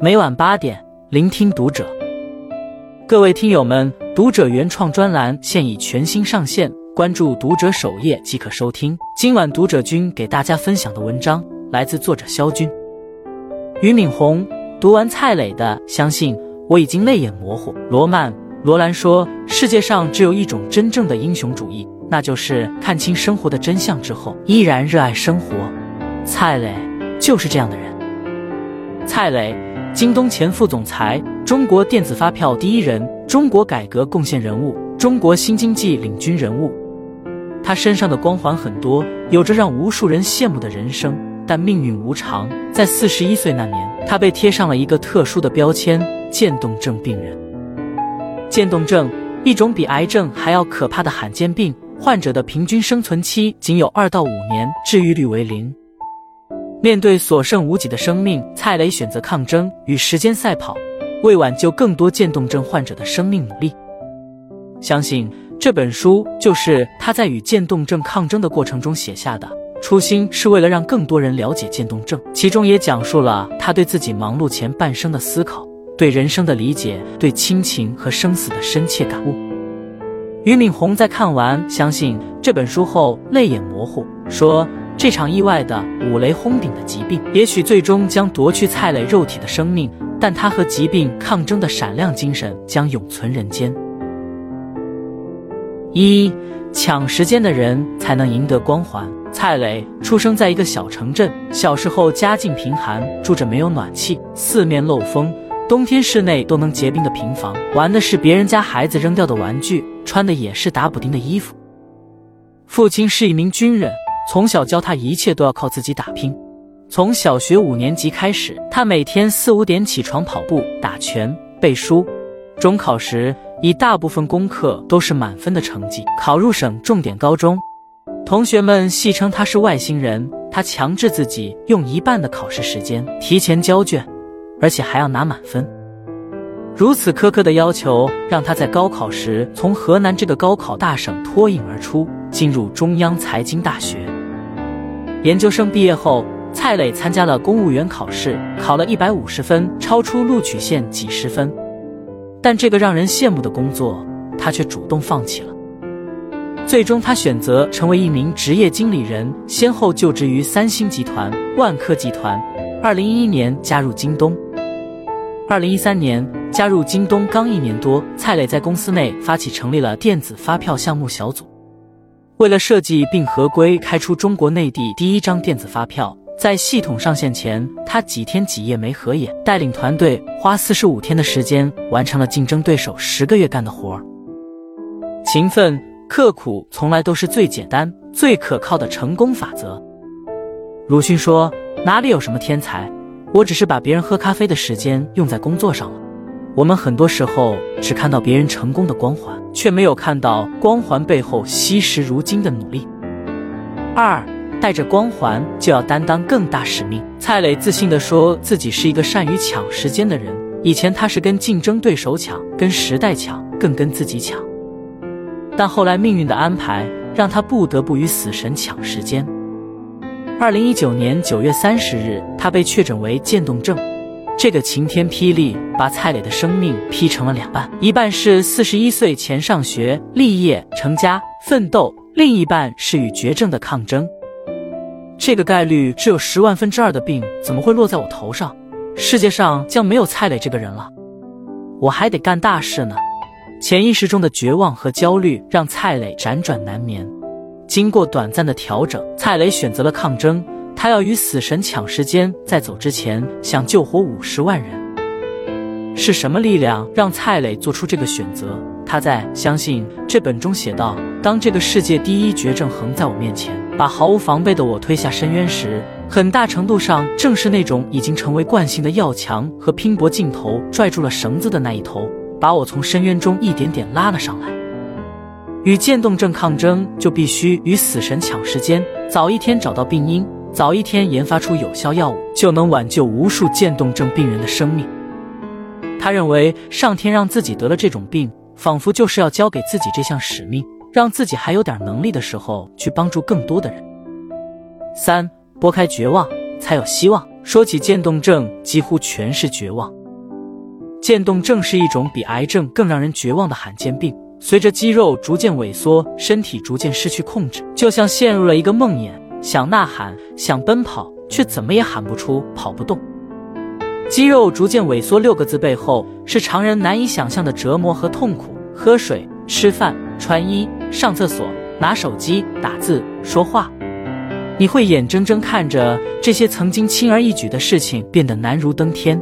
每晚八点，聆听读者。各位听友们，读者原创专栏现已全新上线，关注读者首页即可收听。今晚读者君给大家分享的文章来自作者肖军。俞敏洪读完蔡磊的《相信我已经泪眼模糊》，罗曼·罗兰说：“世界上只有一种真正的英雄主义，那就是看清生活的真相之后，依然热爱生活。”蔡磊就是这样的人。蔡磊，京东前副总裁，中国电子发票第一人，中国改革贡献人物，中国新经济领军人物。他身上的光环很多，有着让无数人羡慕的人生。但命运无常，在四十一岁那年，他被贴上了一个特殊的标签——渐冻症病人。渐冻症，一种比癌症还要可怕的罕见病，患者的平均生存期仅有二到五年，治愈率为零。面对所剩无几的生命，蔡磊选择抗争，与时间赛跑，为挽救更多渐冻症患者的生命努力。相信这本书就是他在与渐冻症抗争的过程中写下的，初心是为了让更多人了解渐冻症，其中也讲述了他对自己忙碌前半生的思考，对人生的理解，对亲情和生死的深切感悟。俞敏洪在看完《相信》这本书后，泪眼模糊，说。这场意外的五雷轰顶的疾病，也许最终将夺去蔡磊肉体的生命，但他和疾病抗争的闪亮精神将永存人间。一抢时间的人才能赢得光环。蔡磊出生在一个小城镇，小时候家境贫寒，住着没有暖气、四面漏风、冬天室内都能结冰的平房，玩的是别人家孩子扔掉的玩具，穿的也是打补丁的衣服。父亲是一名军人。从小教他一切都要靠自己打拼。从小学五年级开始，他每天四五点起床跑步、打拳、背书。中考时，以大部分功课都是满分的成绩考入省重点高中。同学们戏称他是外星人。他强制自己用一半的考试时间提前交卷，而且还要拿满分。如此苛刻的要求，让他在高考时从河南这个高考大省脱颖而出，进入中央财经大学。研究生毕业后，蔡磊参加了公务员考试，考了一百五十分，超出录取线几十分。但这个让人羡慕的工作，他却主动放弃了。最终，他选择成为一名职业经理人，先后就职于三星集团、万科集团。二零一一年加入京东。二零一三年加入京东刚一年多，蔡磊在公司内发起成立了电子发票项目小组。为了设计并合规开出中国内地第一张电子发票，在系统上线前，他几天几夜没合眼，带领团队花四十五天的时间完成了竞争对手十个月干的活儿。勤奋刻苦从来都是最简单、最可靠的成功法则。鲁迅说：“哪里有什么天才，我只是把别人喝咖啡的时间用在工作上了。”我们很多时候只看到别人成功的光环，却没有看到光环背后惜时如金的努力。二，带着光环就要担当更大使命。蔡磊自信地说自己是一个善于抢时间的人。以前他是跟竞争对手抢，跟时代抢，更跟自己抢。但后来命运的安排让他不得不与死神抢时间。二零一九年九月三十日，他被确诊为渐冻症。这个晴天霹雳把蔡磊的生命劈成了两半，一半是四十一岁前上学、立业、成家、奋斗，另一半是与绝症的抗争。这个概率只有十万分之二的病，怎么会落在我头上？世界上将没有蔡磊这个人了，我还得干大事呢。潜意识中的绝望和焦虑让蔡磊辗转难眠。经过短暂的调整，蔡磊选择了抗争。他要与死神抢时间，在走之前想救活五十万人。是什么力量让蔡磊做出这个选择？他在《相信》这本中写道：“当这个世界第一绝症横在我面前，把毫无防备的我推下深渊时，很大程度上正是那种已经成为惯性的要强和拼搏劲头拽住了绳子的那一头，把我从深渊中一点点拉了上来。与渐冻症抗争，就必须与死神抢时间，早一天找到病因。”早一天研发出有效药物，就能挽救无数渐冻症病人的生命。他认为，上天让自己得了这种病，仿佛就是要交给自己这项使命，让自己还有点能力的时候去帮助更多的人。三，拨开绝望，才有希望。说起渐冻症，几乎全是绝望。渐冻症是一种比癌症更让人绝望的罕见病。随着肌肉逐渐萎缩，身体逐渐失去控制，就像陷入了一个梦魇，想呐喊，想奔跑，却怎么也喊不出，跑不动。肌肉逐渐萎缩六个字背后，是常人难以想象的折磨和痛苦。喝水、吃饭、穿衣、上厕所、拿手机、打字、说话，你会眼睁睁看着这些曾经轻而易举的事情变得难如登天。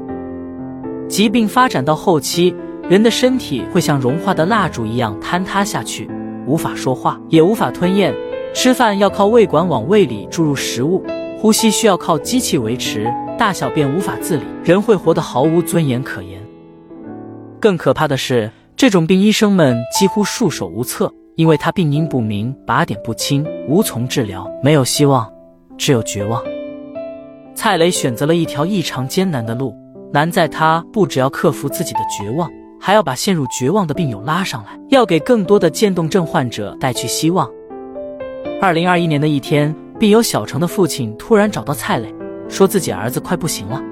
疾病发展到后期。人的身体会像融化的蜡烛一样坍塌下去，无法说话，也无法吞咽。吃饭要靠胃管往胃里注入食物，呼吸需要靠机器维持，大小便无法自理，人会活得毫无尊严可言。更可怕的是，这种病医生们几乎束手无策，因为他病因不明，靶点不清，无从治疗，没有希望，只有绝望。蔡磊选择了一条异常艰难的路，难在他不只要克服自己的绝望。还要把陷入绝望的病友拉上来，要给更多的渐冻症患者带去希望。二零二一年的一天，病友小程的父亲突然找到蔡磊，说自己儿子快不行了。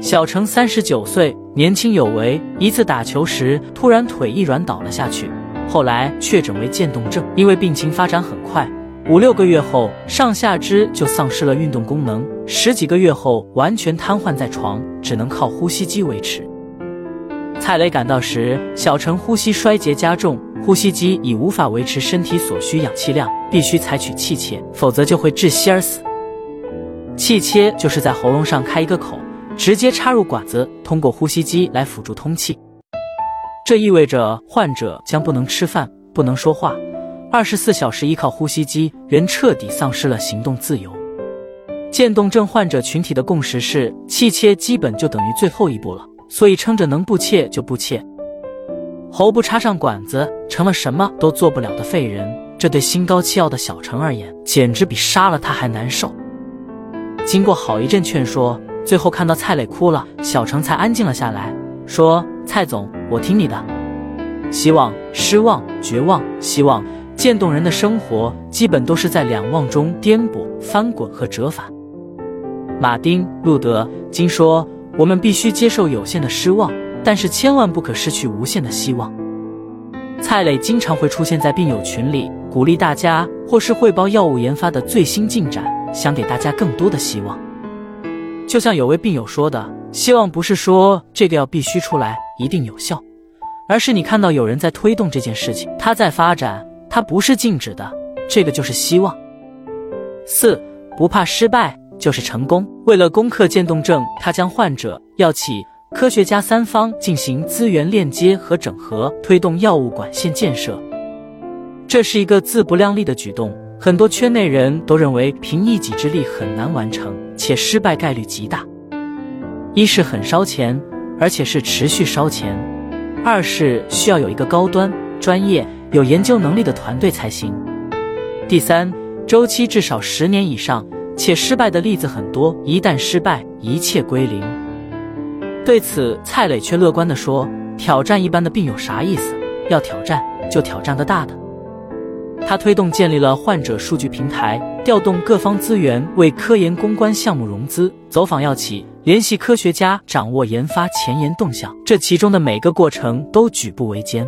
小程三十九岁，年轻有为，一次打球时突然腿一软倒了下去，后来确诊为渐冻症。因为病情发展很快，五六个月后上下肢就丧失了运动功能，十几个月后完全瘫痪在床，只能靠呼吸机维持。蔡磊赶到时，小陈呼吸衰竭加重，呼吸机已无法维持身体所需氧气量，必须采取气切，否则就会窒息而死。气切就是在喉咙上开一个口，直接插入管子，通过呼吸机来辅助通气。这意味着患者将不能吃饭，不能说话，二十四小时依靠呼吸机，人彻底丧失了行动自由。渐冻症患者群体的共识是，气切基本就等于最后一步了。所以撑着能不切就不切，喉部插上管子，成了什么都做不了的废人。这对心高气傲的小陈而言，简直比杀了他还难受。经过好一阵劝说，最后看到蔡磊哭了，小陈才安静了下来，说：“蔡总，我听你的。”希望、失望、绝望、希望，渐冻人的生活基本都是在两望中颠簸、翻滚和折返。马丁·路德·金说。我们必须接受有限的失望，但是千万不可失去无限的希望。蔡磊经常会出现在病友群里，鼓励大家，或是汇报药物研发的最新进展，想给大家更多的希望。就像有位病友说的：“希望不是说这个药必须出来一定有效，而是你看到有人在推动这件事情，它在发展，它不是静止的，这个就是希望。”四，不怕失败。就是成功。为了攻克渐冻症，他将患者、药企、科学家三方进行资源链接和整合，推动药物管线建设。这是一个自不量力的举动，很多圈内人都认为凭一己之力很难完成，且失败概率极大。一是很烧钱，而且是持续烧钱；二是需要有一个高端、专业、有研究能力的团队才行；第三，周期至少十年以上。且失败的例子很多，一旦失败，一切归零。对此，蔡磊却乐观地说：“挑战一般的病有啥意思？要挑战就挑战个大的。”他推动建立了患者数据平台，调动各方资源为科研攻关项目融资，走访药企，联系科学家，掌握研发前沿动向。这其中的每个过程都举步维艰。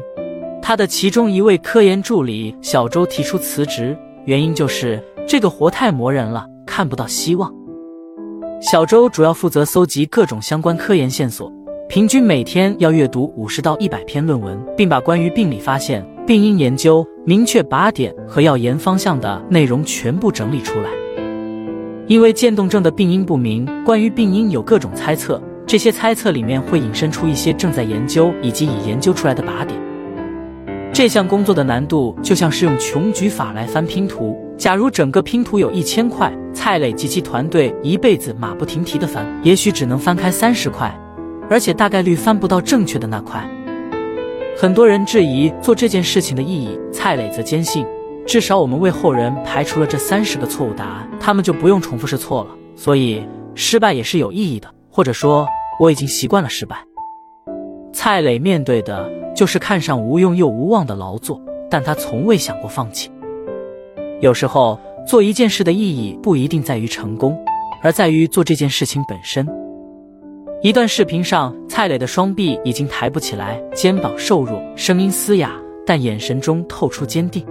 他的其中一位科研助理小周提出辞职，原因就是这个活太磨人了。看不到希望。小周主要负责搜集各种相关科研线索，平均每天要阅读五十到一百篇论文，并把关于病理发现、病因研究、明确靶点和药研方向的内容全部整理出来。因为渐冻症的病因不明，关于病因有各种猜测，这些猜测里面会引申出一些正在研究以及已研究出来的靶点。这项工作的难度就像是用穷举法来翻拼图。假如整个拼图有一千块，蔡磊及其团队一辈子马不停蹄的翻，也许只能翻开三十块，而且大概率翻不到正确的那块。很多人质疑做这件事情的意义，蔡磊则坚信，至少我们为后人排除了这三十个错误答案，他们就不用重复试错了。所以失败也是有意义的，或者说我已经习惯了失败。蔡磊面对的就是看上无用又无望的劳作，但他从未想过放弃。有时候做一件事的意义不一定在于成功，而在于做这件事情本身。一段视频上，蔡磊的双臂已经抬不起来，肩膀瘦弱，声音嘶哑，但眼神中透出坚定。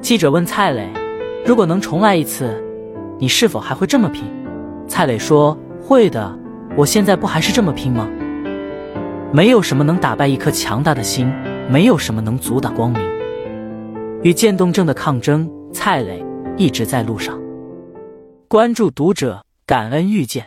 记者问蔡磊：“如果能重来一次，你是否还会这么拼？”蔡磊说：“会的，我现在不还是这么拼吗？没有什么能打败一颗强大的心，没有什么能阻挡光明。”与渐冻症的抗争，蔡磊一直在路上。关注读者，感恩遇见。